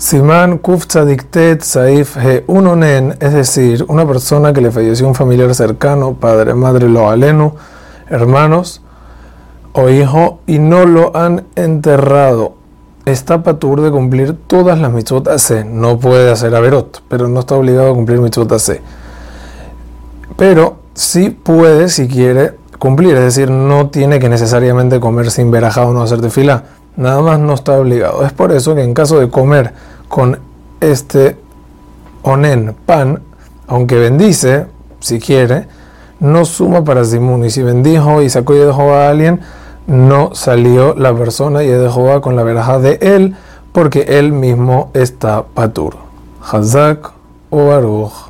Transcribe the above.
Simán Kuf Tzadiktet Saif He Unonen, es decir, una persona que le falleció un familiar cercano, padre, madre, lo alenu, hermanos o hijo, y no lo han enterrado. Está patur de cumplir todas las mitzvot AC. No puede hacer averot, pero no está obligado a cumplir mitzvot AC. Pero sí puede, si quiere, cumplir, es decir, no tiene que necesariamente comer sin verajado o no hacer fila nada más no está obligado. Es por eso que en caso de comer con este onen, pan, aunque bendice, si quiere, no suma para Simun. Y si bendijo y sacó y dejó a alguien, no salió la persona y dejó con la veraja de él, porque él mismo está patur. Hazak o Baruch.